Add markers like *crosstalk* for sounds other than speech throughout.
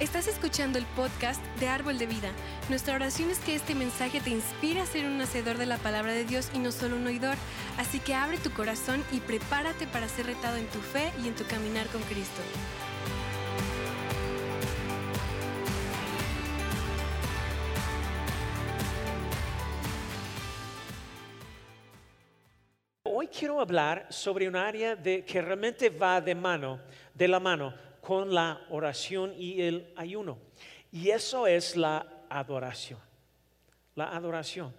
Estás escuchando el podcast de Árbol de Vida. Nuestra oración es que este mensaje te inspire a ser un hacedor de la palabra de Dios y no solo un oidor. Así que abre tu corazón y prepárate para ser retado en tu fe y en tu caminar con Cristo. Hoy quiero hablar sobre un área que realmente va de mano, de la mano con la oración y el ayuno. Y eso es la adoración. La adoración.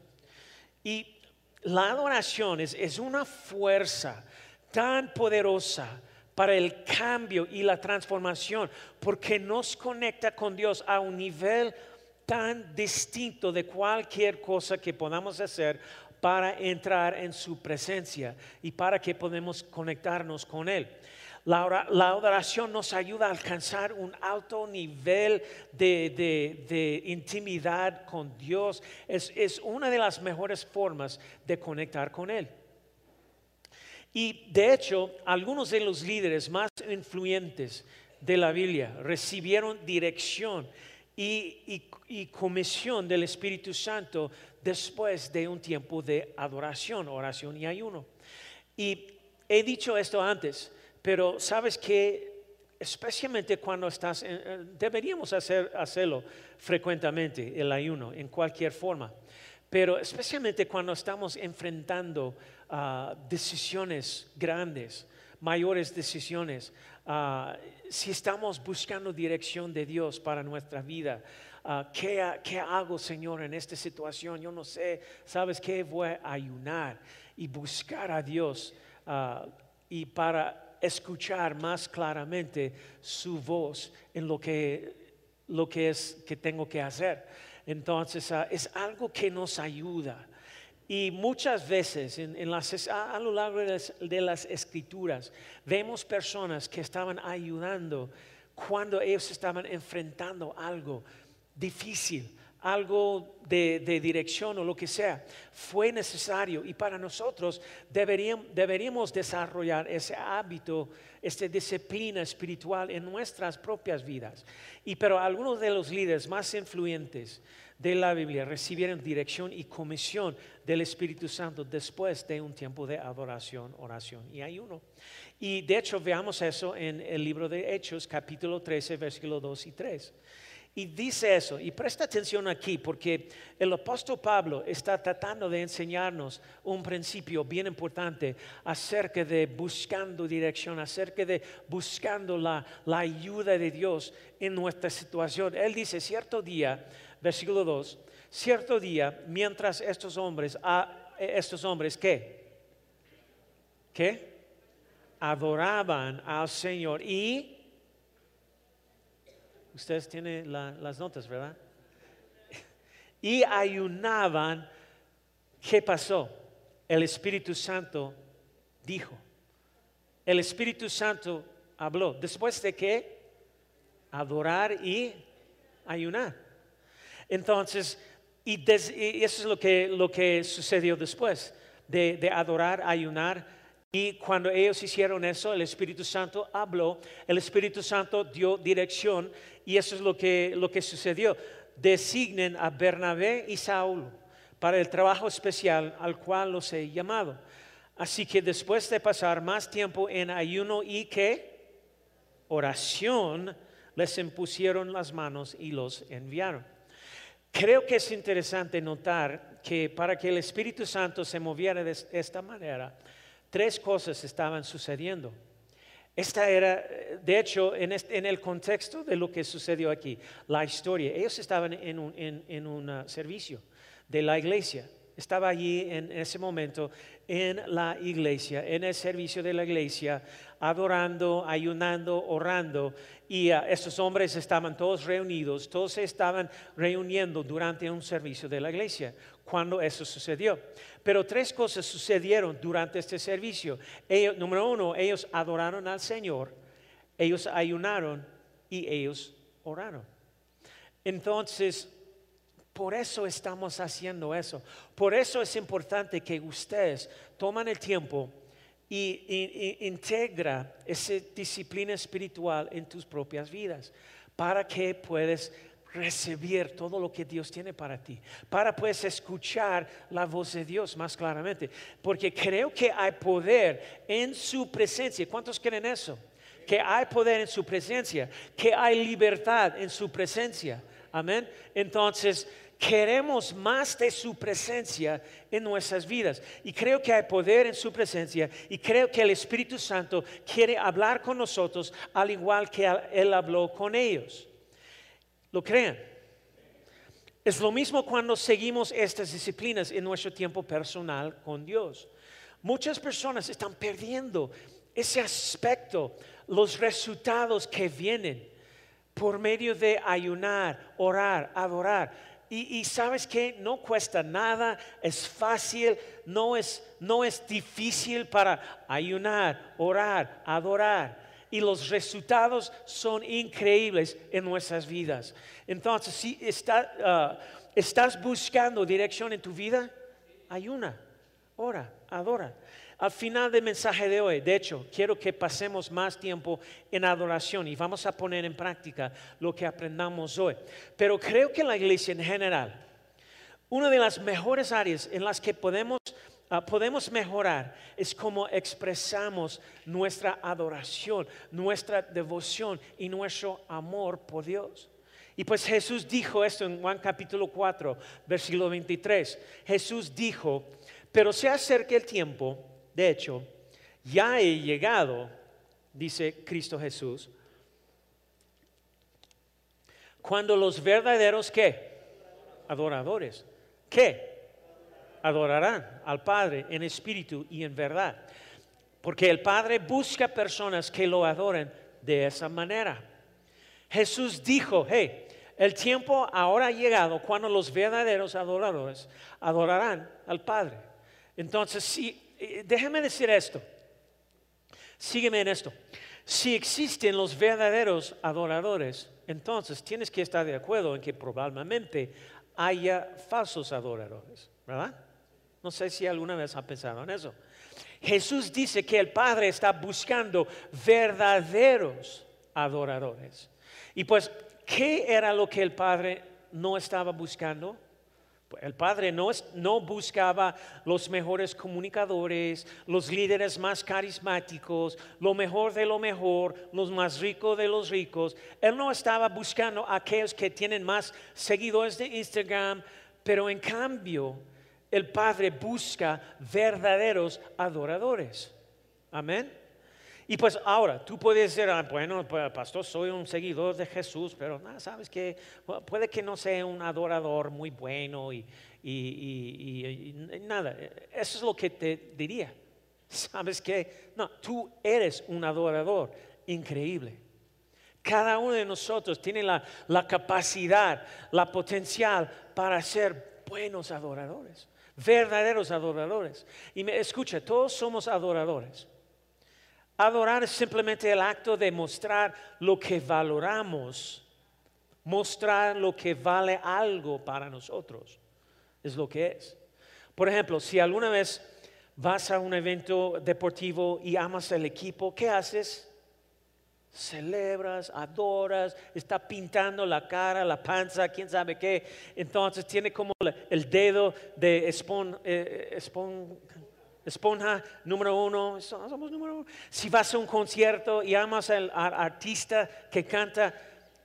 Y la adoración es, es una fuerza tan poderosa para el cambio y la transformación, porque nos conecta con Dios a un nivel tan distinto de cualquier cosa que podamos hacer para entrar en su presencia y para que podamos conectarnos con Él. La, adoración nos ayuda a alcanzar un alto nivel de, intimidad con Dios. Es, una de las mejores formas de conectar con Él. Y de hecho, algunos de los líderes más influyentes de la Biblia recibieron dirección y, comisión del Espíritu Santo después de un tiempo de adoración, oración y ayuno. Y he dicho esto antes, pero sabes que especialmente cuando estás, deberíamos hacer, hacerlo frecuentemente, el ayuno, en cualquier forma, pero especialmente cuando estamos enfrentando ah, decisiones grandes, mayores decisiones, ah, si estamos buscando dirección de Dios para nuestra vida, ah, ¿qué, ¿qué, hago, Señor, en esta situación? Yo no sé, ¿sabes qué? Voy a ayunar y buscar a Dios y para escuchar más claramente su voz en lo que, lo que es que tengo que hacer. Entonces ah, es algo que nos ayuda. Y muchas veces en, las, a, lo largo de las, escrituras vemos personas que estaban ayudando cuando ellos estaban enfrentando algo difícil, algo de, dirección o lo que sea, fue necesario y para nosotros deberíamos, deberíamos desarrollar ese hábito, esta disciplina espiritual en nuestras propias vidas. Y pero algunos de los líderes más influyentes de la Biblia recibieron dirección y comisión del Espíritu Santo después de un tiempo de adoración, oración y ayuno. Y de hecho veamos eso en el libro de Hechos, capítulo 13, versículo 2 y 3. Y dice eso, y presta atención aquí, porque el apóstol Pablo está tratando de enseñarnos un principio bien importante acerca de buscando dirección, acerca de buscando la, ayuda de Dios en nuestra situación. Él dice, cierto día, versículo 2, cierto día, mientras estos hombres, estos hombres, ¿qué? ¿Qué? Adoraban al Señor y Ustedes tienen las notas, ¿verdad? *laughs* Y ayunaban. ¿Qué pasó? El Espíritu Santo dijo. El Espíritu Santo habló. Después de qué? Adorar y ayunar. Entonces, y, eso es lo que, lo que sucedió después de, de adorar, ayunar y cuando ellos hicieron eso, el Espíritu Santo habló, el Espíritu Santo dio dirección y eso es lo que, lo que sucedió. Designen a Bernabé y Saúl para el trabajo especial al cual los he llamado. Así que después de pasar más tiempo en ayuno y que oración, les impusieron las manos y los enviaron. Creo que es interesante notar que para que el Espíritu Santo se moviera de esta manera, tres cosas estaban sucediendo. Esta era, de hecho, en, el contexto de lo que sucedió aquí, la historia. Ellos estaban en un, uh, servicio de la iglesia. Estaba allí en ese momento en la iglesia, en el servicio de la iglesia, adorando, ayunando, orando. Y uh, estos hombres estaban todos reunidos, todos se estaban reuniendo durante un servicio de la iglesia cuando eso sucedió. Pero tres cosas sucedieron durante este servicio. número uno, ellos adoraron al Señor, ellos ayunaron y ellos oraron. Entonces, por eso estamos haciendo eso. Por eso es importante que ustedes tomen el tiempo y, integra esa disciplina espiritual en tus propias vidas. para que puedas recibir todo lo que Dios tiene para ti, para puedes escuchar la voz de Dios más claramente, porque creo que hay poder en su presencia. ¿Cuántos creen eso? Que hay poder en su presencia, que hay libertad en su presencia. Amén. Entonces, queremos más de su presencia en nuestras vidas. Y creo que hay poder en su presencia y creo que el Espíritu Santo quiere hablar con nosotros al igual que Él habló con ellos. ¿Lo creen? Es lo mismo cuando seguimos estas disciplinas en nuestro tiempo personal con Dios. Muchas personas están perdiendo ese aspecto, los resultados que vienen por medio de ayunar, orar, adorar y, sabes que no cuesta nada, es fácil, no es, no es difícil para ayunar, orar, adorar. Y los resultados son increíbles en nuestras vidas. Entonces, si ah, estás buscando dirección en tu vida, ayuna, ora, adora. Al final del mensaje de hoy, de hecho, quiero que pasemos más tiempo en adoración y vamos a poner en práctica lo que aprendamos hoy. Pero creo que la iglesia en general, una de las mejores áreas en las que podemos, ah, podemos mejorar es cómo expresamos nuestra adoración, nuestra devoción y nuestro amor por Dios. Y pues Jesús dijo esto en Juan capítulo 4, versículo 23. Jesús dijo, pero se acerca el tiempo de hecho, ya he llegado, dice Cristo Jesús, cuando los verdaderos qué? Adoradores. ¿Qué? Adorarán al Padre en espíritu y en verdad. Porque el Padre busca personas que lo adoren de esa manera. Jesús dijo, hey, el tiempo ahora ha llegado cuando los verdaderos adoradores adorarán al Padre. Entonces, si déjeme decir esto. Sígueme en esto. Si existen los verdaderos adoradores, entonces tienes que estar de acuerdo en que probablemente haya falsos adoradores, ¿verdad? No sé si alguna vez ha pensado en eso. Jesús dice que el Padre está buscando verdaderos adoradores. Y pues, ¿qué era lo que el Padre no estaba buscando? El padre no, no, buscaba los mejores comunicadores, los líderes más carismáticos, lo mejor de lo mejor, los más ricos de los ricos. Él no estaba buscando a aquellos que tienen más seguidores de Instagram, pero en cambio el padre busca verdaderos adoradores. Amén. Y pues ahora, tú puedes decir, ah, bueno, pastor, soy un seguidor de Jesús, pero nada, sabes que puede que no sea un adorador muy bueno y, nada, eso es lo que te diría. *laughs* Sabes que, no, tú eres un adorador increíble. Cada uno de nosotros tiene la, la capacidad, la potencial para ser buenos adoradores, verdaderos adoradores. Y me escucha, todos somos adoradores. Adorar es simplemente el acto de mostrar lo que valoramos, mostrar lo que vale algo para nosotros. Es lo que es. Por ejemplo, si alguna vez vas a un evento deportivo y amas el equipo, ¿qué haces? Celebras, adoras, está pintando la cara, la panza, quién sabe qué. Entonces tiene como el dedo de eh, espon esponja número uno, somos número uno. Si vas a un concierto y amas al, artista que canta,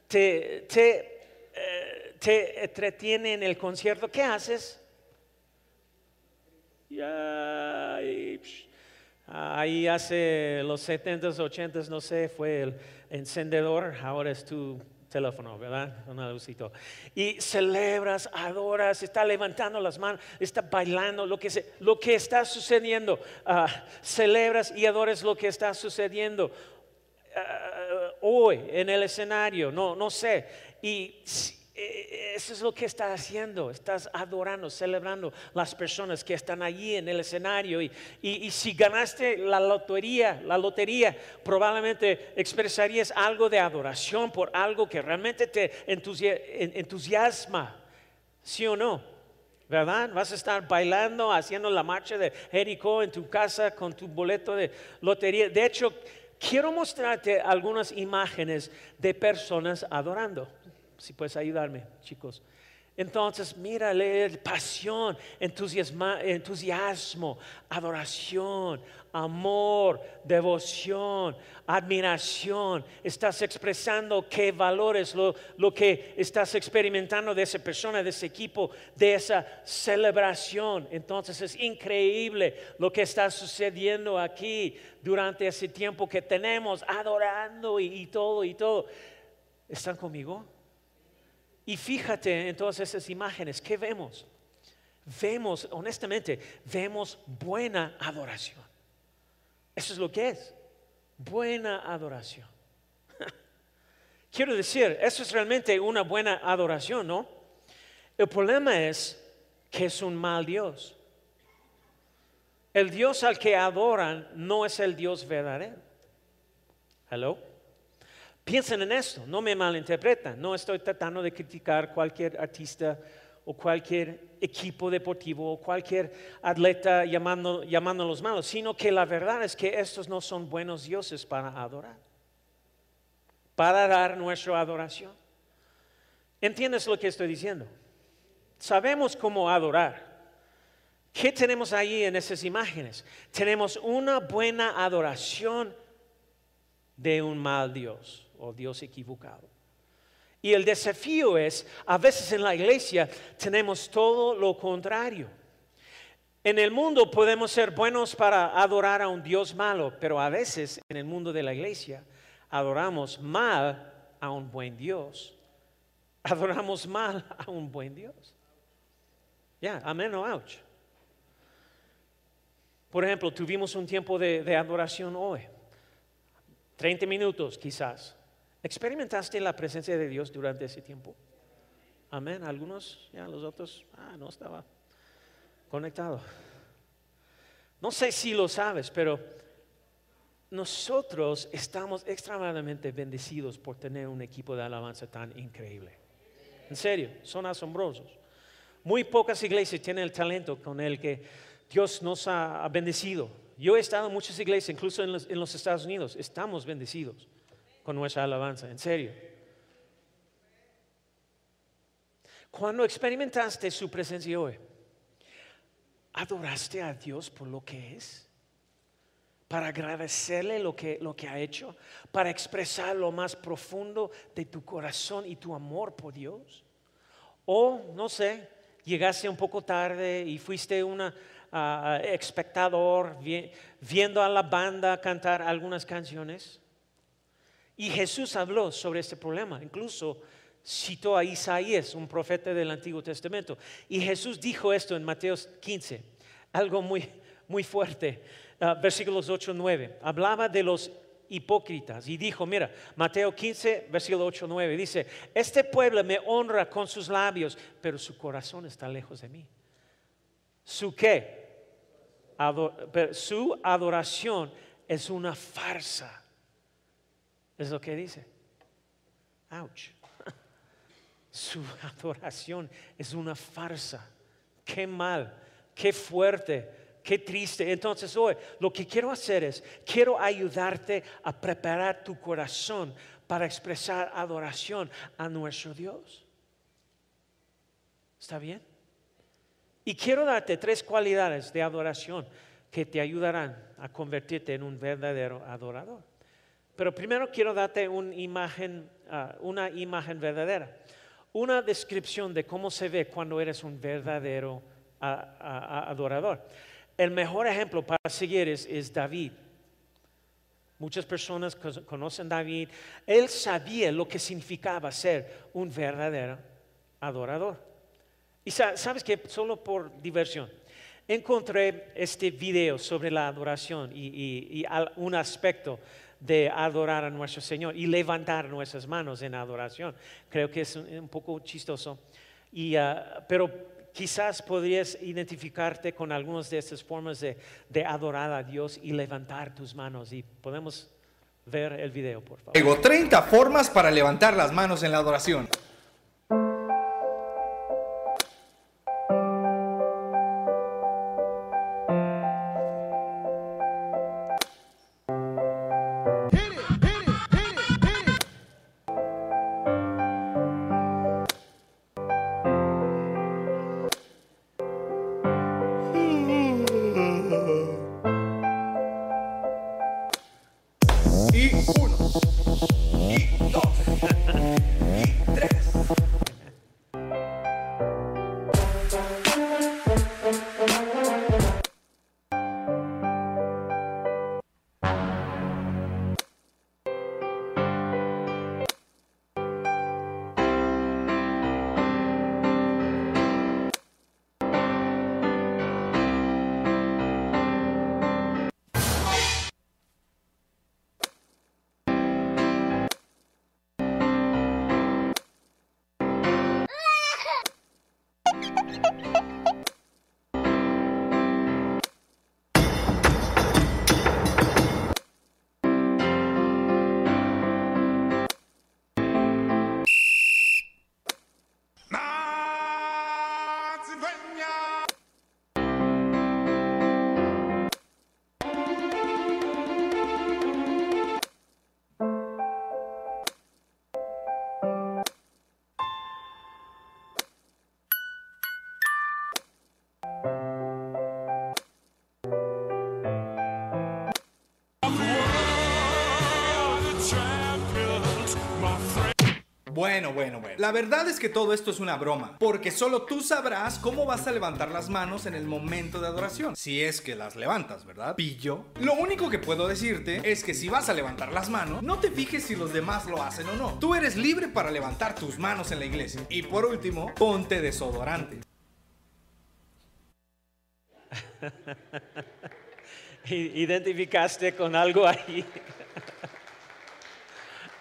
te, eh, te, entretiene en el concierto, ¿qué haces? Ahí hace los 70s, 80s, no sé, fue el encendedor, ahora es tu teléfono, ¿verdad? Un Y celebras, adoras, está levantando las manos, está bailando, lo que, lo que está sucediendo. Ah, celebras y adoras lo que está sucediendo ah, hoy en el escenario, no, no sé. Y eso es lo que estás haciendo, estás adorando, celebrando las personas que están allí en el escenario. Y, si ganaste la lotería, la lotería, probablemente expresarías algo de adoración por algo que realmente te entusiasma, ¿sí o no? ¿Verdad? Vas a estar bailando, haciendo la marcha de Jericó en tu casa con tu boleto de lotería. De hecho, quiero mostrarte algunas imágenes de personas adorando. Si puedes ayudarme, chicos. Entonces, mírale, pasión, entusiasmo, adoración, amor, devoción, admiración. Estás expresando qué valores, lo, lo, que estás experimentando de esa persona, de ese equipo, de esa celebración. Entonces es increíble lo que está sucediendo aquí durante ese tiempo que tenemos adorando y, y todo y todo. ¿Están conmigo? Y fíjate en todas esas imágenes, ¿qué vemos? Vemos, honestamente, vemos buena adoración. Eso es lo que es, buena adoración. *laughs* Quiero decir, eso es realmente una buena adoración, ¿no? El problema es que es un mal Dios. El Dios al que adoran no es el Dios verdadero. Hello. Piensen en esto, no me malinterpretan, no estoy tratando de criticar cualquier artista o cualquier equipo deportivo o cualquier atleta llamando, llamándolos malos, sino que la verdad es que estos no son buenos dioses para adorar, para dar nuestra adoración. ¿Entiendes lo que estoy diciendo? Sabemos cómo adorar. ¿Qué tenemos ahí en esas imágenes? Tenemos una buena adoración de un mal Dios o Dios equivocado. Y el desafío es, a veces en la iglesia tenemos todo lo contrario. En el mundo podemos ser buenos para adorar a un Dios malo, pero a veces en el mundo de la iglesia adoramos mal a un buen Dios. Adoramos mal a un buen Dios. Ya, amén o ouch. Por ejemplo, tuvimos un tiempo de, de adoración hoy. 30 minutos quizás. ¿Experimentaste la presencia de Dios durante ese tiempo? Amén. Algunos, ya los otros, ah, no estaba conectado. No sé si lo sabes, pero nosotros estamos extremadamente bendecidos por tener un equipo de alabanza tan increíble. En serio, son asombrosos. Muy pocas iglesias tienen el talento con el que Dios nos ha bendecido. Yo he estado en muchas iglesias, incluso en los, Estados Unidos, estamos bendecidos con nuestra alabanza, en serio. Cuando experimentaste su presencia hoy, ¿adoraste a Dios por lo que es? Para agradecerle lo que, lo que ha hecho, para expresar lo más profundo de tu corazón y tu amor por Dios. O, no sé, llegaste un poco tarde y fuiste un espectador viendo a la banda cantar algunas canciones. Y Jesús habló sobre este problema, incluso citó a Isaías, un profeta del Antiguo Testamento. Y Jesús dijo esto en Mateo 15, algo muy, muy fuerte, uh, versículos 8 9. Hablaba de los hipócritas y dijo, mira, Mateo 15, versículo 8 9, dice, este pueblo me honra con sus labios, pero su corazón está lejos de mí. ¿Su qué? su adoración es una farsa es lo que dice. Ouch. *laughs* Su adoración es una farsa. Qué mal, qué fuerte, qué triste. Entonces hoy lo que quiero hacer es, quiero ayudarte a preparar tu corazón para expresar adoración a nuestro Dios. ¿Está bien? Y quiero darte tres cualidades de adoración que te ayudarán a convertirte en un verdadero adorador. Pero primero quiero darte una imagen, ah, una imagen verdadera, una descripción de cómo se ve cuando eres un verdadero ah, ah, adorador. El mejor ejemplo para seguir es, David. Muchas personas conocen a David. Él sabía lo que significaba ser un verdadero adorador. Y sabes que solo por diversión, encontré este video sobre la adoración y un aspecto de adorar a nuestro Señor y levantar nuestras manos en adoración. Creo que es un, poco chistoso, y, ah, pero quizás podrías identificarte con algunas de estas formas de, de, adorar a Dios y levantar tus manos. Y podemos ver el video, por favor. Tengo 30 formas para levantar las manos en la adoración. Bueno, bueno, bueno. La verdad es que todo esto es una broma, porque solo tú sabrás cómo vas a levantar las manos en el momento de adoración. Si es que las levantas, ¿verdad? Pillo. Lo único que puedo decirte es que si vas a levantar las manos, no te fijes si los demás lo hacen o no. Tú eres libre para levantar tus manos en la iglesia. Y por último, ponte desodorante. *laughs* Identificaste con algo ahí. *laughs*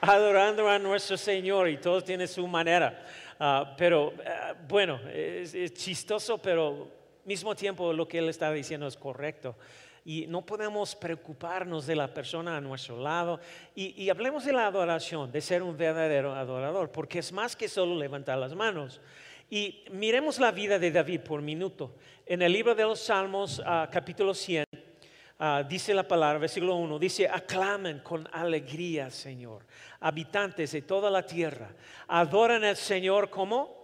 Adorando a nuestro Señor y todos tienen su manera. Ah, pero ah, bueno, es, chistoso, pero mismo tiempo lo que él está diciendo es correcto. Y no podemos preocuparnos de la persona a nuestro lado. Y, y hablemos de la adoración, de ser un verdadero adorador, porque es más que solo levantar las manos. Y miremos la vida de David por minuto. En el libro de los Salmos, ah, capítulo 100, ah, dice la palabra, versículo 1, dice, aclamen con alegría, Señor, habitantes de toda la tierra. Adoran al Señor como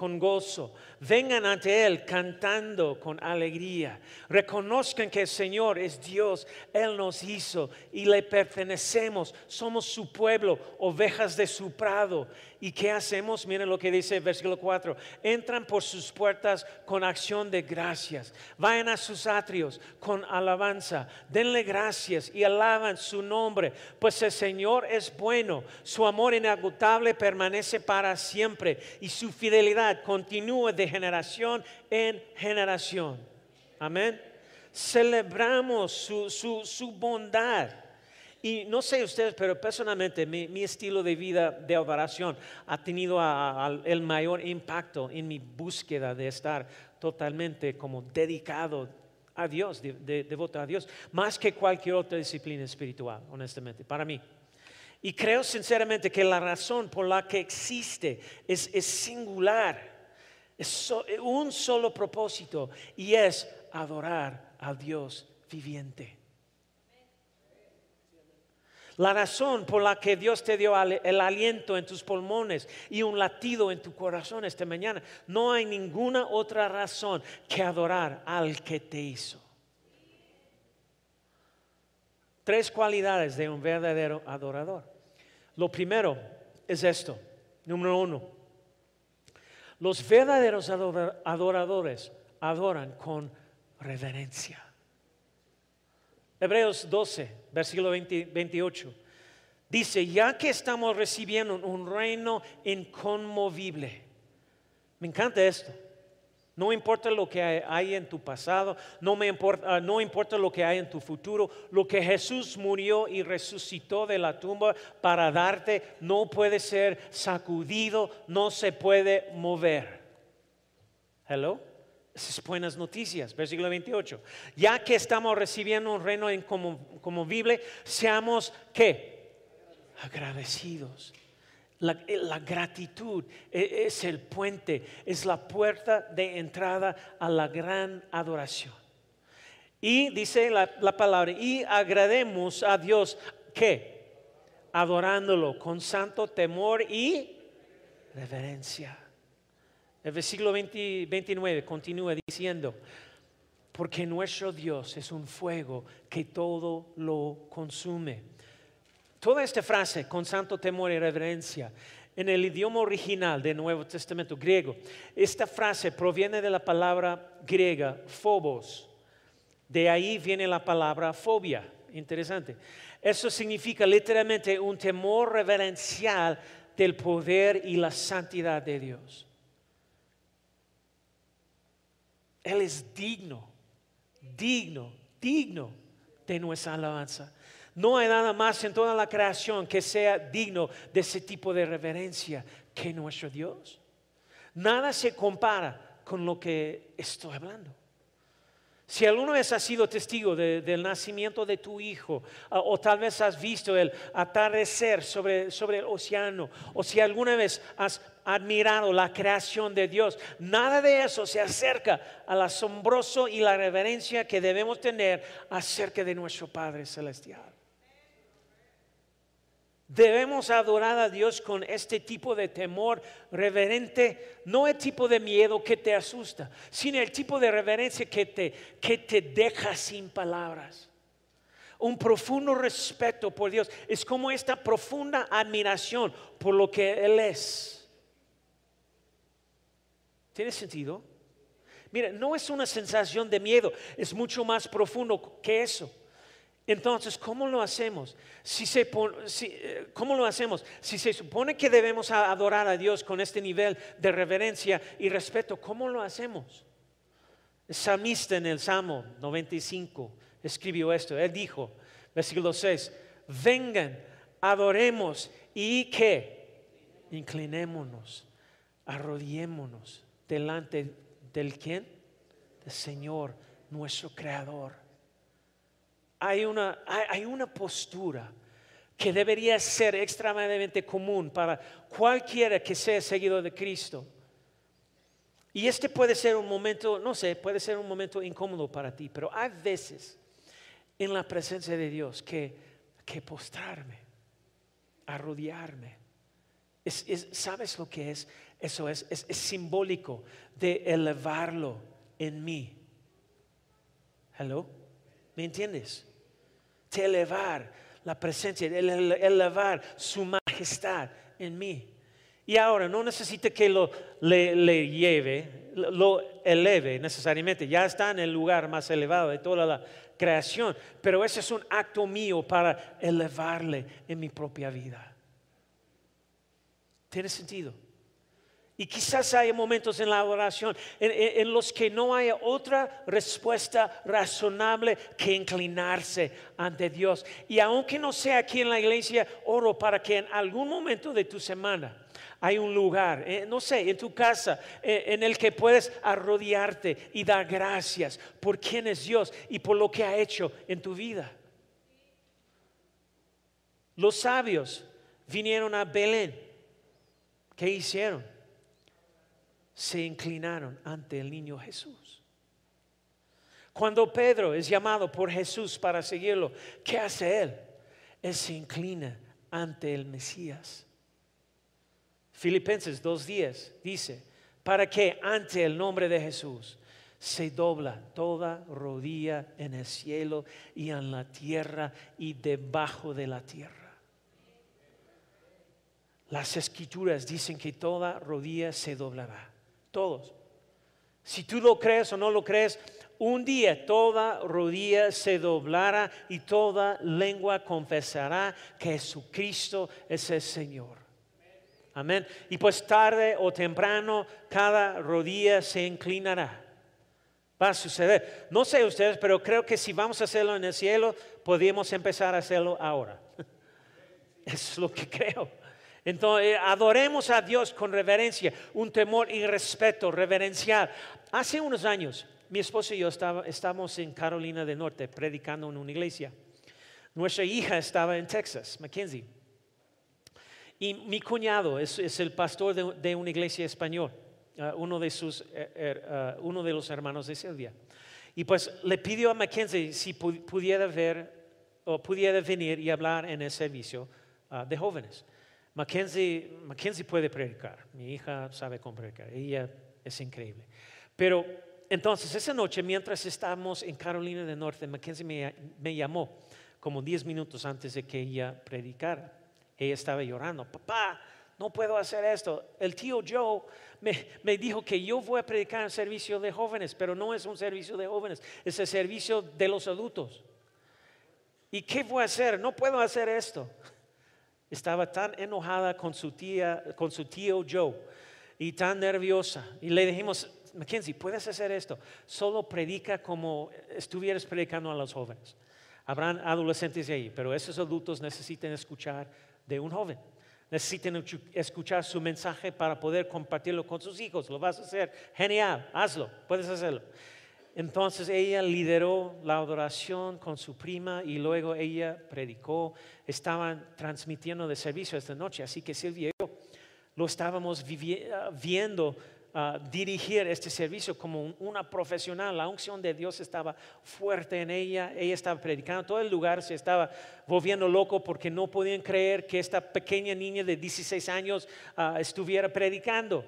con gozo. Vengan ante Él cantando con alegría. Reconozcan que el Señor es Dios. Él nos hizo y le pertenecemos. Somos su pueblo, ovejas de su prado. ¿Y qué hacemos? Miren lo que dice el versículo 4. Entran por sus puertas con acción de gracias. Vayan a sus atrios con alabanza. Denle gracias y alaban su nombre. Pues el Señor es bueno. Su amor inagotable permanece para siempre. Y su fidelidad continúa de generación en generación. Amén. Celebramos su, su, su bondad. Y no sé ustedes, pero personalmente mi, mi estilo de vida de adoración ha tenido a- a- el mayor impacto en mi búsqueda de estar totalmente como dedicado a Dios, de- de- devoto a Dios, más que cualquier otra disciplina espiritual, honestamente, para mí. Y creo sinceramente que la razón por la que existe es, singular, es un solo propósito y es adorar al Dios viviente. La razón por la que Dios te dio el aliento en tus pulmones y un latido en tu corazón esta mañana, no hay ninguna otra razón que adorar al que te hizo. Tres cualidades de un verdadero adorador. Lo primero es esto. Número uno, los verdaderos adora- adoradores adoran con reverencia. Hebreos 12, versículo 20 28. Dice, ya que estamos recibiendo un reino inconmovible. Me encanta esto. No importa lo que hay- hay en tu pasado, no, me importa, ah, no importa lo que hay en tu futuro, lo que Jesús murió y resucitó de la tumba para darte no puede ser sacudido, no se puede mover. Hello. Esas buenas noticias, versículo 28. Ya que estamos recibiendo un reino inconmovible, seamos qué? Agradecidos. La, la gratitud e- es el puente, es la puerta de entrada a la gran adoración. Y dice la, la palabra, y agrademos a Dios que adorándolo con santo temor y reverencia. El versículo 20 29 continúa diciendo, porque nuestro Dios es un fuego que todo lo consume. Toda esta frase, con santo temor y reverencia, en el idioma original del Nuevo Testamento griego, esta frase proviene de la palabra griega phobos. De ahí viene la palabra fobia. Interesante. Eso significa literalmente un temor reverencial del poder y la santidad de Dios. Él es digno, digno, digno de nuestra alabanza. No hay nada más en toda la creación que sea digno de ese tipo de reverencia que nuestro Dios. Nada se compara con lo que estoy hablando. Si alguna vez has sido testigo del nacimiento de tu hijo, o tal vez has visto el atardecer sobre, sobre el océano, o si alguna vez has admirado la creación de Dios, nada de eso se acerca al asombroso y la reverencia que debemos tener acerca de nuestro Padre Celestial. Debemos adorar a Dios con este tipo de temor reverente, no el tipo de miedo que te asusta, sino el tipo de reverencia que te, que te deja sin palabras. Un profundo respeto por Dios es como esta profunda admiración por lo que Él es. ¿Tiene sentido? Mira, no es una sensación de miedo, es mucho más profundo que eso. Entonces, ¿cómo lo hacemos? Si se, eh, ¿Cómo lo hacemos? Si se supone que debemos adorar a Dios con este nivel de reverencia y respeto, ¿cómo lo hacemos? El salmista en el Salmo 95 escribió esto. Él dijo, versículo 6, vengan, adoremos y que inclinémonos, arrodillémonos delante del quién? Del Señor, nuestro Creador hay una, hay una postura que debería ser extremadamente común para cualquiera que sea seguidor de Cristo. Y este puede ser un momento, no sé, puede ser un momento incómodo para ti, pero hay veces en la presencia de Dios que, que postrarme, arrodillarme. ¿Sabes lo que es? Eso es, es, es simbólico de elevarlo en mí. Hello, ¿me entiendes? De elevar la presencia, elevar su majestad en mí. Y ahora no necesita que lo le, lleve, lo eleve necesariamente, ya está en el lugar más elevado de toda la creación, pero ese es un acto mío para elevarle en mi propia vida. ¿Tiene sentido? Y quizás haya momentos en la oración en, los que no haya otra respuesta razonable que inclinarse ante Dios. Y aunque no sea aquí en la iglesia, oro para que en algún momento de tu semana hay un lugar, eh, no sé, en tu casa, eh, en el que puedes arrodillarte y dar gracias por quién es Dios y por lo que ha hecho en tu vida. Los sabios vinieron a Belén. ¿Qué hicieron? Se inclinaron ante el niño Jesús. Cuando Pedro es llamado por Jesús para seguirlo, ¿qué hace él? Él se inclina ante el Mesías. Filipenses 2.10 dice, para que ante el nombre de Jesús se dobla toda rodilla en el cielo y en la tierra y debajo de la tierra. Las escrituras dicen que toda rodilla se doblará todos. Si tú lo crees o no lo crees, un día toda rodilla se doblará y toda lengua confesará que Jesucristo es el Señor. Amén. Y pues tarde o temprano cada rodilla se inclinará. Va a suceder. No sé ustedes, pero creo que si vamos a hacerlo en el cielo, podríamos empezar a hacerlo ahora. *laughs* Es lo que creo. Entonces, eh, adoremos a Dios con reverencia, un temor y respeto reverencial. Hace unos años, mi esposo y yo estábamos en Carolina del Norte predicando en una iglesia. Nuestra hija estaba en Texas, Mackenzie. Y mi cuñado es, el pastor de, una iglesia española, uh, uno, de sus, eh, uh, uno de los hermanos de Silvia. Y pues le pidió a Mackenzie si pudiera ver o pudiera venir y hablar en el servicio uh, de jóvenes. Mackenzie, Mackenzie puede predicar, mi hija sabe cómo predicar, ella es increíble. Pero entonces esa noche, mientras estábamos en Carolina del Norte, Mackenzie me, llamó como 10 minutos antes de que ella predicara. Ella estaba llorando, papá, no puedo hacer esto. El tío Joe me, me, dijo que yo voy a predicar en servicio de jóvenes, pero no es un servicio de jóvenes, es el servicio de los adultos. ¿Y qué voy a hacer? No puedo hacer esto. Estaba tan enojada con su tía, con su tío Joe y tan nerviosa. Y le dijimos, Mackenzie, puedes hacer esto. Solo predica como estuvieras predicando a los jóvenes. Habrán adolescentes ahí, pero esos adultos necesitan escuchar de un joven. Necesitan escuchar su mensaje para poder compartirlo con sus hijos. Lo vas a hacer. Genial, hazlo, puedes hacerlo. Entonces ella lideró la adoración con su prima y luego ella predicó. Estaban transmitiendo de servicio esta noche, así que Silvia yo lo estábamos viendo dirigir este servicio como una profesional. La unción de Dios estaba fuerte en ella. Ella estaba predicando. Todo el lugar se estaba volviendo loco porque no podían creer que esta pequeña niña de 16 años ah, estuviera predicando.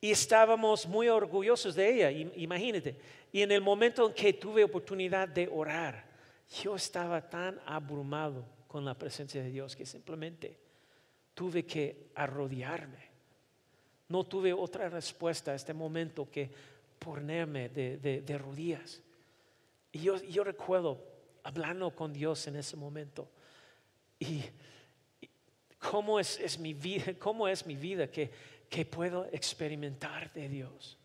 Y estábamos muy orgullosos de ella, imagínate. Y en el momento en que tuve oportunidad de orar, yo estaba tan abrumado con la presencia de Dios que simplemente tuve que arrodillarme no tuve otra respuesta a este momento que ponerme de, rodillas. Y yo, recuerdo hablando con Dios en ese momento. Y, cómo es, mi vida, cómo es mi vida que, que puedo experimentar de Dios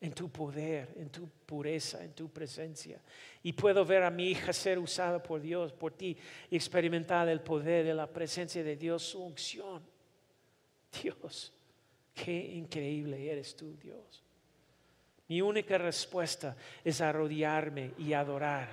en tu poder, en tu pureza, en tu presencia. Y puedo ver a mi hija ser usada por Dios, por ti, y experimentar el poder de la presencia de Dios, su unción. Dios, Qué increíble eres tú, Dios. Mi única respuesta es arrodillarme y adorar.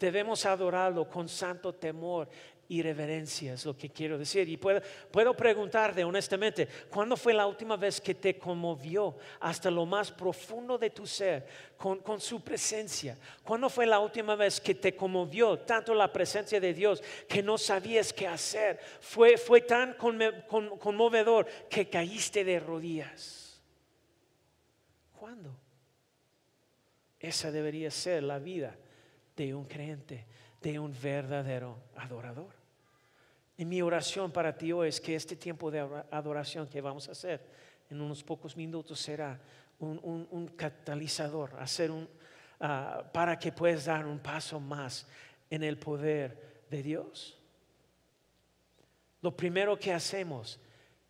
Debemos adorarlo con santo temor y reverencia, es lo que quiero decir. Y puedo, preguntarte honestamente, ¿cuándo fue la última vez que te conmovió hasta lo más profundo de tu ser con, con su presencia? ¿Cuándo fue la última vez que te conmovió tanto la presencia de Dios que no sabías qué hacer? Fue, fue tan conmovedor que caíste de rodillas. ¿Cuándo? Esa debería ser la vida de un creyente, de un verdadero adorador. Y mi oración para ti hoy es que este tiempo de adoración que vamos a hacer en unos pocos minutos será un, catalizador, ah, para que puedas dar un paso más en el poder de Dios. Lo primero que hacemos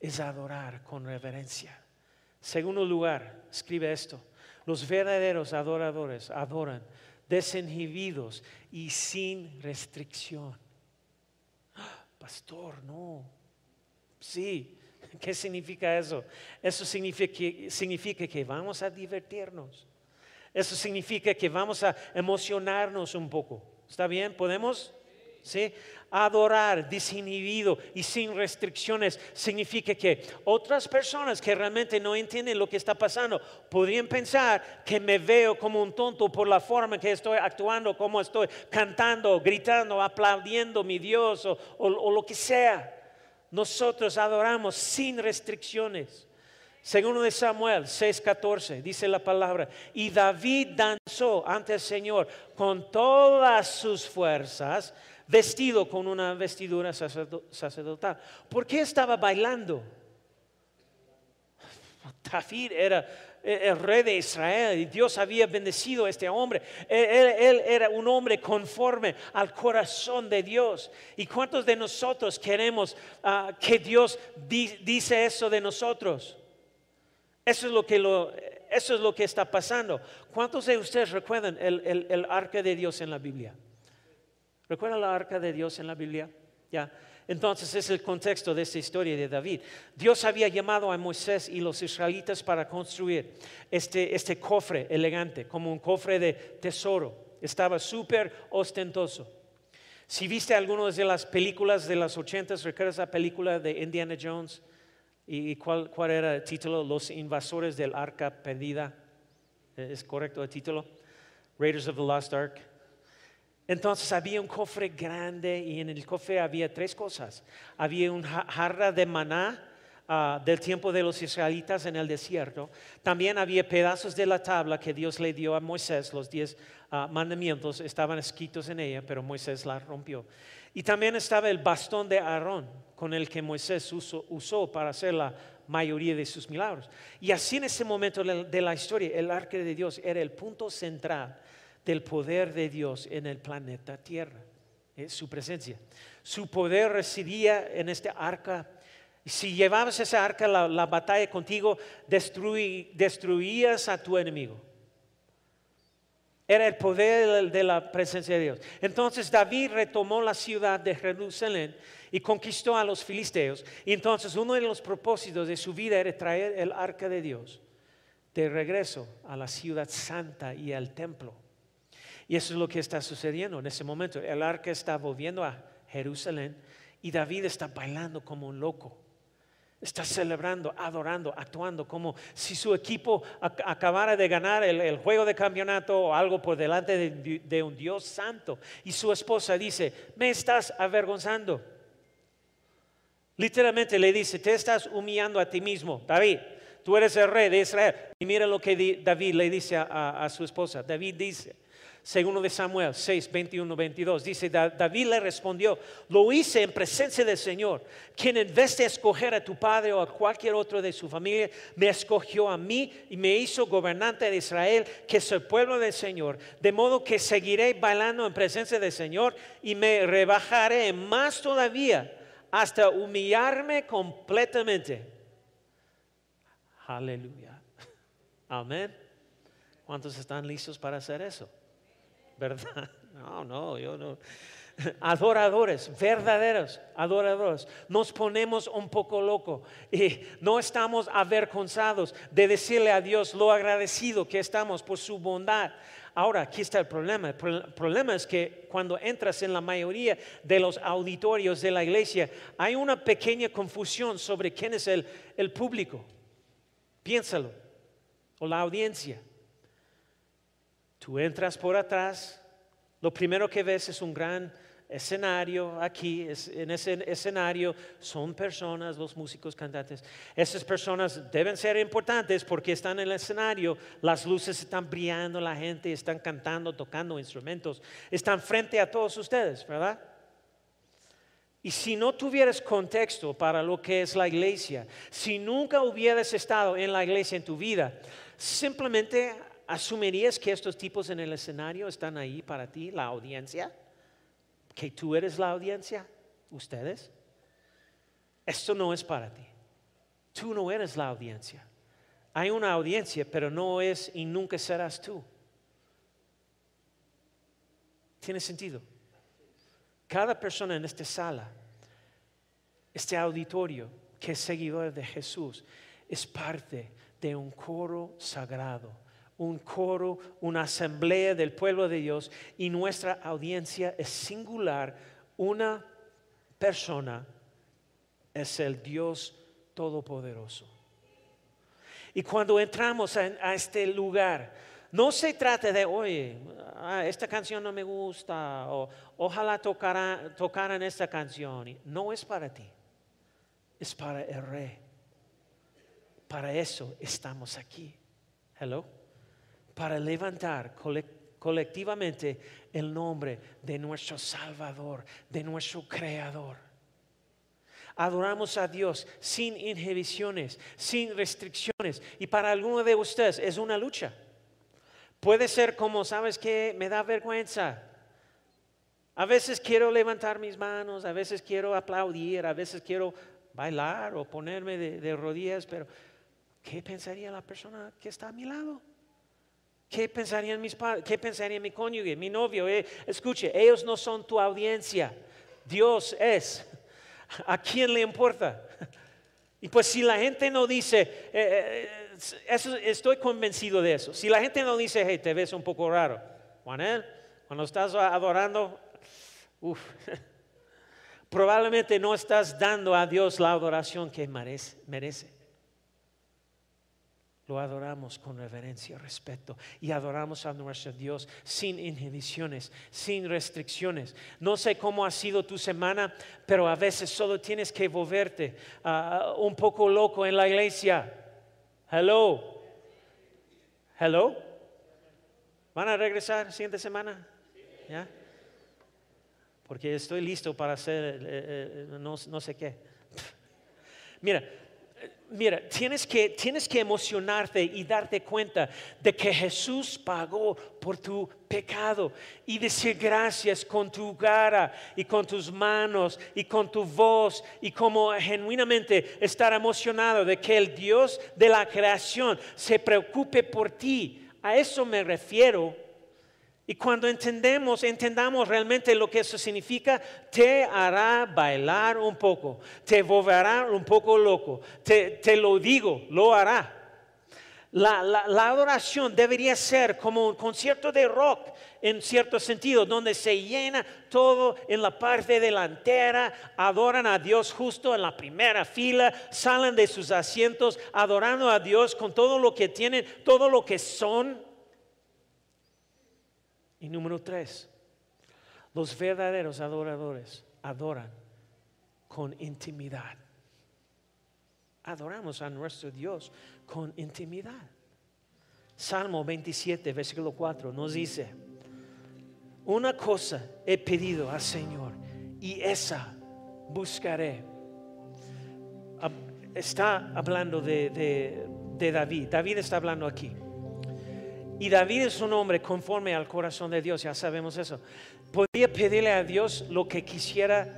es adorar con reverencia. Segundo lugar, escribe esto, los verdaderos adoradores adoran desinhibidos y sin restricción pastor, no. Sí, *laughs* ¿qué significa eso? Eso significa que, significa que vamos a divertirnos. Eso significa que vamos a emocionarnos un poco. ¿Está bien? ¿Podemos? ¿sí? Adorar desinhibido y sin restricciones significa que otras personas que realmente no entienden lo que está pasando podrían pensar que me veo como un tonto por la forma que estoy actuando, como estoy cantando, gritando, aplaudiendo mi Dios o, o lo que sea. Nosotros adoramos sin restricciones. Segundo de Samuel 6:14 dice la palabra, y David danzó ante el Señor con todas sus fuerzas vestido con una vestidura sacerdotal. ¿Por qué estaba bailando? David era el rey de Israel y Dios había bendecido a este hombre. Él, era un hombre conforme al corazón de Dios. ¿Y cuántos de nosotros queremos ah, que Dios dice eso de nosotros? Eso es lo que, eso es lo que está pasando. ¿Cuántos de ustedes recuerdan el, el arca de Dios en la Biblia? ¿Recuerda la arca de Dios en la Biblia? Ya. Entonces es el contexto de esta historia de David. Dios había llamado a Moisés y los israelitas para construir este, este cofre elegante, como un cofre de tesoro. Estaba súper ostentoso. Si viste algunas de las películas de las ochentas, ¿recuerdas la película de Indiana Jones? ¿Y cuál, cuál era el título? Los invasores del arca perdida. ¿Es correcto el título? Raiders of the Lost Ark. Entonces había un cofre grande y en el cofre había tres cosas. Había un jarra de maná, ah, del tiempo de los israelitas en el desierto. También había pedazos de la tabla que Dios le dio a Moisés, los diez ah, mandamientos estaban escritos en ella, pero Moisés la rompió. Y también estaba el bastón de Aarón, con el que Moisés usó, para hacer la mayoría de sus milagros. Y así en ese momento de la historia, el arca de Dios era el punto central del poder de Dios en el planeta Tierra, es su presencia. Su poder residía en este arca. Si llevabas esa arca la, la batalla contigo, destruías a tu enemigo. Era el poder de la presencia de Dios. Entonces David retomó la ciudad de Jerusalén y conquistó a los filisteos. Y entonces uno de los propósitos de su vida era traer el arca de Dios de regreso a la ciudad santa y al templo. Y eso es lo que está sucediendo en ese momento. El arca está volviendo a Jerusalén y David está bailando como un loco. Está celebrando, adorando, actuando como si su equipo acabara de ganar el, juego de campeonato o algo por delante de, un Dios santo. Y su esposa dice, me estás avergonzando. Literalmente le dice, te estás humillando a ti mismo, David. Tú eres el rey de Israel. Y mira lo que David le dice a su esposa. David dice, Segundo de Samuel 6, 21, 22. Dice, David le respondió, lo hice en presencia del Señor, quien en vez de escoger a tu padre o a cualquier otro de su familia, me escogió a mí y me hizo gobernante de Israel, que es el pueblo del Señor. De modo que seguiré bailando en presencia del Señor y me rebajaré más todavía hasta humillarme completamente. Aleluya. *laughs* Amén. ¿Cuántos están listos para hacer eso? ¿Verdad? *laughs* No, no, yo no. *laughs* Adoradores, verdaderos adoradores. Nos ponemos un poco loco y no estamos avergonzados de decirle a Dios lo agradecido que estamos por su bondad. Ahora, aquí está el problema. El problema es que cuando entras en la mayoría de los auditorios de la iglesia, hay una pequeña confusión sobre quién es el, el público. Piénsalo. O la audiencia. Tú entras por atrás, lo primero que ves es un gran escenario aquí, en ese escenario son personas, los músicos cantantes. Esas personas deben ser importantes porque están en el escenario, las luces están brillando, la gente están cantando, tocando instrumentos, están frente a todos ustedes, ¿verdad? Y si no tuvieras contexto para lo que es la iglesia, si nunca hubieras estado en la iglesia en tu vida, simplemente ¿Asumirías que estos tipos en el escenario están ahí para ti, la audiencia? ¿Que tú eres la audiencia? ¿Ustedes? Esto no es para ti. Tú no eres la audiencia. Hay una audiencia, pero no es y nunca serás tú. ¿Tiene sentido? Cada persona en esta sala, este auditorio que es seguidor de Jesús, es parte de un coro sagrado un coro, una asamblea del pueblo de Dios y nuestra audiencia es singular. Una persona es el Dios Todopoderoso. Y cuando entramos a, este lugar, no se trata de, oye, ah, esta canción no me gusta, o ojalá tocaran esta canción. No es para ti, es para el rey. Para eso estamos aquí. Hello para levantar colectivamente el nombre de nuestro Salvador, de nuestro Creador. Adoramos a Dios sin inhibiciones, sin restricciones. Y para alguno de ustedes es una lucha. Puede ser como, ¿sabes que Me da vergüenza. A veces quiero levantar mis manos, a veces quiero aplaudir, a veces quiero bailar o ponerme de, de rodillas, pero ¿qué pensaría la persona que está a mi lado? ¿Qué pensarían mis padres? ¿Qué pensaría mi cónyuge, mi novio? Eh, escuche, ellos no son tu audiencia. Dios es. ¿A quién le importa? Y pues si la gente no dice, eh, eh, estoy convencido de eso. Si la gente no dice, hey, te ves un poco raro. Juanel, cuando estás adorando, *laughs* probablemente no estás dando a Dios la adoración que merece. Lo adoramos con reverencia, respeto y adoramos a nuestro Dios sin inhibiciones, sin restricciones. No sé cómo ha sido tu semana, pero a veces solo tienes que volverte ah, un poco loco en la iglesia. Hello. Hello. ¿Van a regresar la siguiente semana? ¿Ya? Porque estoy listo para hacer eh, eh, no, no sé qué. Mira, mira, tienes que, tienes que emocionarte y darte cuenta de que Jesús pagó por tu pecado y decir gracias con tu cara y con tus manos y con tu voz y como genuinamente estar emocionado de que el Dios de la creación se preocupe por ti. A eso me refiero y cuando entendemos, entendamos realmente lo que eso significa, te hará bailar un poco, te volverá un poco loco, te, lo digo, lo hará. La, la, adoración debería ser como un concierto de rock en cierto sentido, donde se llena todo en la parte delantera, adoran a Dios justo en la primera fila, salen de sus asientos adorando a Dios con todo lo que tienen, todo lo que son y número tres, los verdaderos adoradores adoran con intimidad. Adoramos a nuestro Dios con intimidad. Salmo 27, versículo 4 nos dice, una cosa he pedido al Señor y esa buscaré. Está hablando de, de David. David está hablando aquí. Y David es un hombre conforme al corazón de Dios, ya sabemos eso. Podía pedirle a Dios lo que quisiera,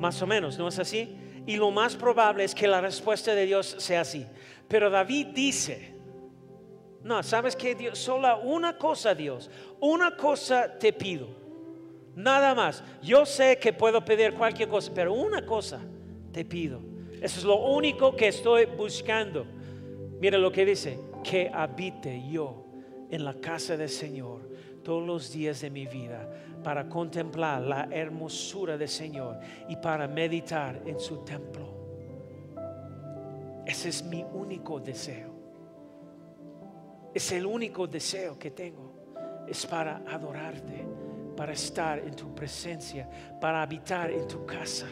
más o menos, ¿no es así? Y lo más probable es que la respuesta de Dios sea así. Pero David dice, no, ¿sabes que? Solo una cosa, Dios, una cosa te pido. Nada más. Yo sé que puedo pedir cualquier cosa, pero una cosa te pido. Eso es lo único que estoy buscando. Mira lo que dice, que habite yo en la casa del Señor todos los días de mi vida para contemplar la hermosura del Señor y para meditar en su templo. Ese es mi único deseo. Es el único deseo que tengo. Es para adorarte, para estar en tu presencia, para habitar en tu casa.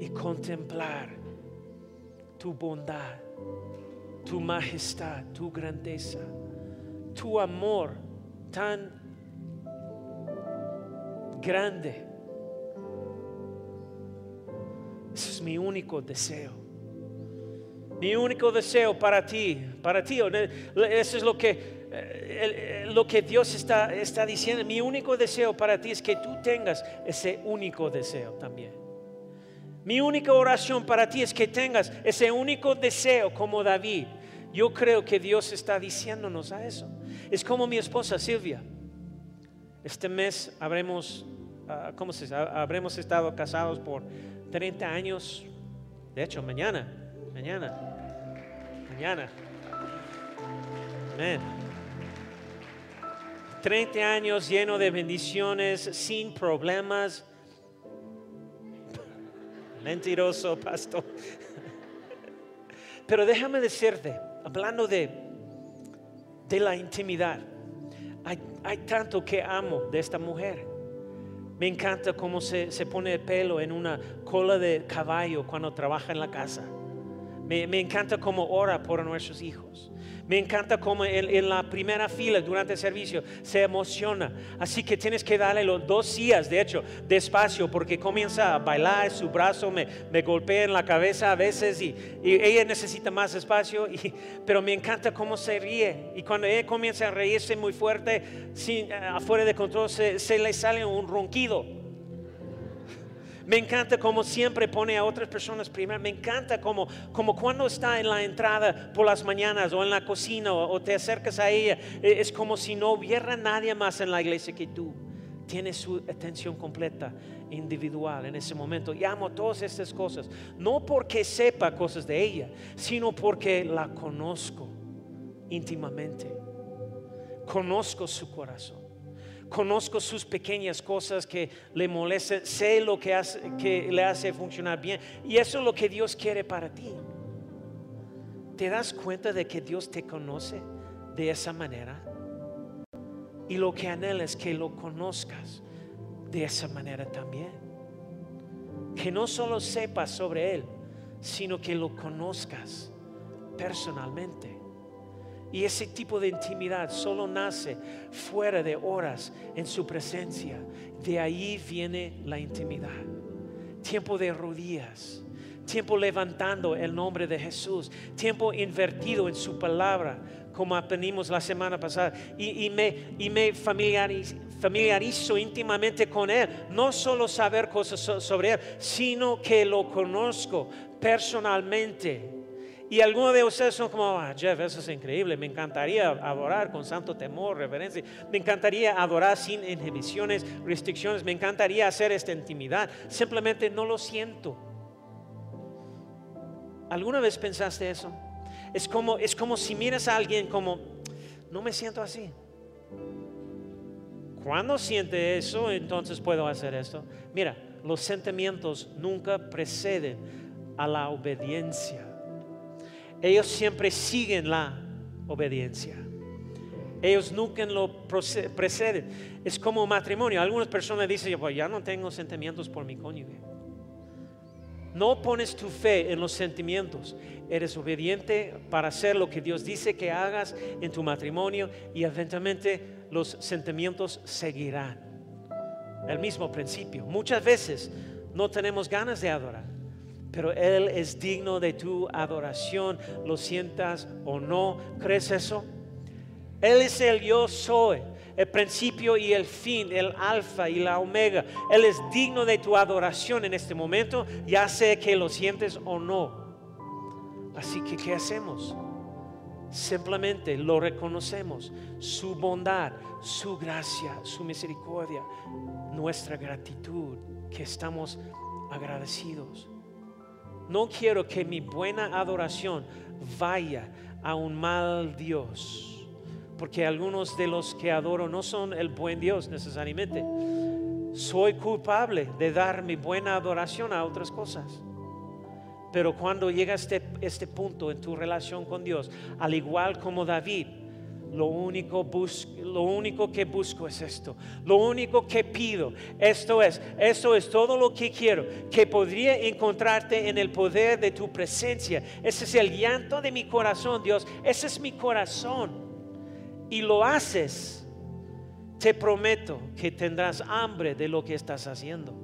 Y contemplar tu bondad, tu majestad, tu grandeza, tu amor tan grande. Ese es mi único deseo. Mi único deseo para ti, para ti, eso es lo que, eh, lo que Dios está, está diciendo. Mi único deseo para ti es que tú tengas ese único deseo también. Mi única oración para ti es que tengas ese único deseo como David. Yo creo que Dios está diciéndonos a eso. Es como mi esposa Silvia. Este mes habremos, ah, ¿cómo se Habremos estado casados por 30 años. De hecho, mañana, mañana, mañana. Amén. 30 años lleno de bendiciones, sin problemas Mentiroso, pastor. Pero déjame decirte, hablando de, de la intimidad, hay, hay, tanto que amo de esta mujer. Me encanta cómo se, se, pone el pelo en una cola de caballo cuando trabaja en la casa. Me, me encanta cómo ora por nuestros hijos. Me encanta cómo en, la primera fila durante el servicio se emociona. Así que tienes que darle los dos días, de hecho, despacio, porque comienza a bailar, su brazo me, golpea en la cabeza a veces y, ella necesita más espacio. Y, pero me encanta cómo se ríe. Y cuando ella comienza a reírse muy fuerte, sin, afuera de control, se, se le sale un ronquido. Me encanta como siempre pone a otras personas primero. Me encanta como, cuando está en la entrada por las mañanas o en la cocina o, te acercas a ella. E, es como si no hubiera nadie más en la iglesia que tú. Tiene su atención completa, individual en ese momento. Y amo todas estas cosas. No porque sepa cosas de ella, sino porque la conozco íntimamente. Conozco su corazón conozco sus pequeñas cosas que le molestan, sé lo que, hace, que le hace funcionar bien. Y eso es lo que Dios quiere para ti. ¿Te das cuenta de que Dios te conoce de esa manera? Y lo que anhela es que lo conozcas de esa manera también. Que no solo sepas sobre Él, sino que lo conozcas personalmente. Y ese tipo de intimidad solo nace fuera de horas en su presencia. De ahí viene la intimidad. Tiempo de rodillas, tiempo levantando el nombre de Jesús, tiempo invertido en su palabra, como aprendimos la semana pasada. Y, me, familiarizo íntimamente con Él. No solo saber cosas sobre Él, sino que lo conozco personalmente y algunos de ustedes son como, ah, Jeff, eso es increíble, me encantaría adorar con santo temor, reverencia, me encantaría adorar sin inhibiciones, restricciones, me encantaría hacer esta intimidad, simplemente no lo siento. ¿Alguna vez pensaste eso? Es como, es como si miras a alguien como, no me siento así. Cuando siente eso, entonces puedo hacer esto. Mira, los sentimientos nunca preceden a la obediencia ellos siempre siguen la obediencia. Ellos nunca lo preceden. Es como matrimonio. Algunas personas dicen, pues ya no tengo sentimientos por mi cónyuge. No pones tu fe en los sentimientos. Eres obediente para hacer lo que Dios dice que hagas en tu matrimonio y eventualmente los sentimientos seguirán. El mismo principio. Muchas veces no tenemos ganas de adorar pero Él es digno de tu adoración, lo sientas o no. ¿Crees eso? Él es el yo soy, el principio y el fin, el alfa y la omega. Él es digno de tu adoración en este momento, ya sé que lo sientes o no. Así que, ¿qué hacemos? Simplemente lo reconocemos, su bondad, su gracia, su misericordia, nuestra gratitud, que estamos agradecidos. No quiero que mi buena adoración vaya a un mal Dios, porque algunos de los que adoro no son el buen Dios necesariamente. Soy culpable de dar mi buena adoración a otras cosas. Pero cuando llega este, este punto en tu relación con Dios, al igual como David, lo único, lo único que busco es esto. Lo único que pido, esto es, esto es todo lo que quiero, que podría encontrarte en el poder de tu presencia. Ese es el llanto de mi corazón, Dios. Ese es mi corazón. Y lo haces. Te prometo que tendrás hambre de lo que estás haciendo.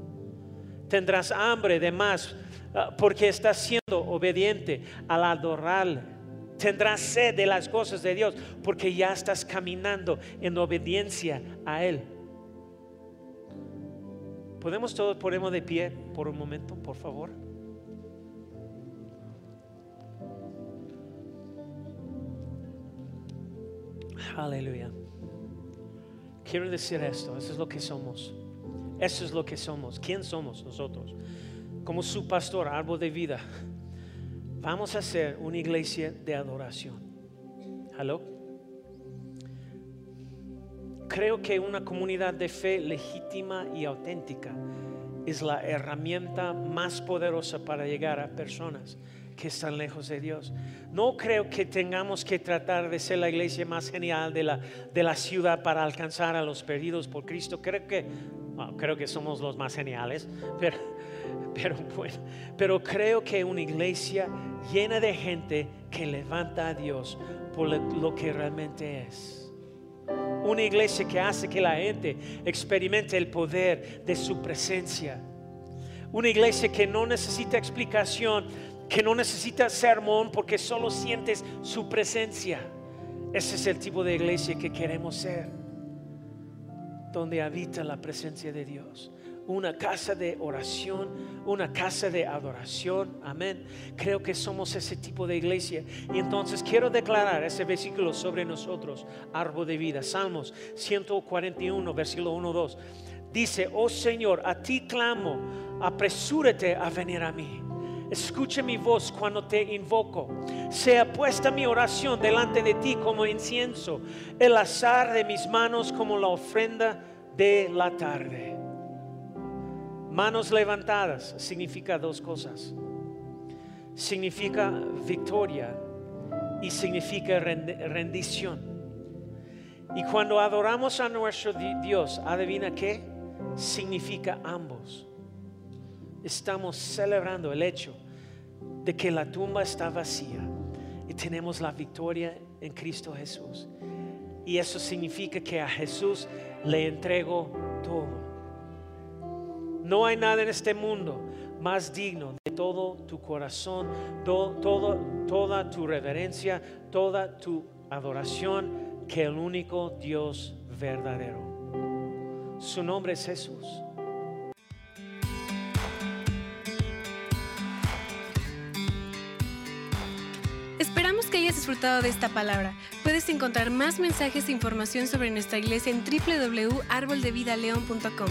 Tendrás hambre de más ah, porque estás siendo obediente al adorarle Tendrás sed de las cosas de Dios porque ya estás caminando en obediencia a Él. ¿Podemos todos ponernos de pie por un momento, por favor? Aleluya. Quiero decir esto, eso es lo que somos. Eso es lo que somos. ¿Quién somos nosotros? Como su pastor, árbol de vida Vamos a hacer una iglesia de adoración. ¿Aló? Creo que una comunidad de fe legítima y auténtica es la herramienta más poderosa para llegar a personas que están lejos de Dios. No creo que tengamos que tratar de ser la iglesia más genial de la, de la ciudad para alcanzar a los perdidos por Cristo. Creo que, creo que somos los más geniales, *laughs* pero *laughs* pero bueno, pero creo que una iglesia llena de gente que levanta a Dios por lo que realmente es. Una iglesia que hace que la gente experimente el poder de su presencia. Una iglesia que no necesita explicación, que no necesita sermón porque solo sientes su presencia. Ese es el tipo de iglesia que queremos ser, donde habita la presencia de Dios una casa de oración, una casa de adoración. Amén. Creo que somos ese tipo de iglesia. Y entonces quiero declarar ese versículo sobre nosotros, árbol de vida. Salmos 141, versículo 1, 2. Dice, oh Señor, a ti clamo, apresúrate a venir a mí. Escuche mi voz cuando te invoco. Sea puesta mi oración delante de ti como incienso, el azar de mis manos como la ofrenda de la tarde. Manos levantadas significa dos cosas. Significa victoria y significa rendición. Y cuando adoramos a nuestro Dios, adivina qué? Significa ambos. Estamos celebrando el hecho de que la tumba está vacía y tenemos la victoria en Cristo Jesús. Y eso significa que a Jesús le entrego todo. No hay nada en este mundo más digno de todo tu corazón, toda tu reverencia, toda tu adoración que el único Dios verdadero. Su nombre es Jesús. Esperamos que hayas disfrutado de esta palabra. Puedes encontrar más mensajes e información sobre nuestra iglesia en www.arboldevidaleon.com.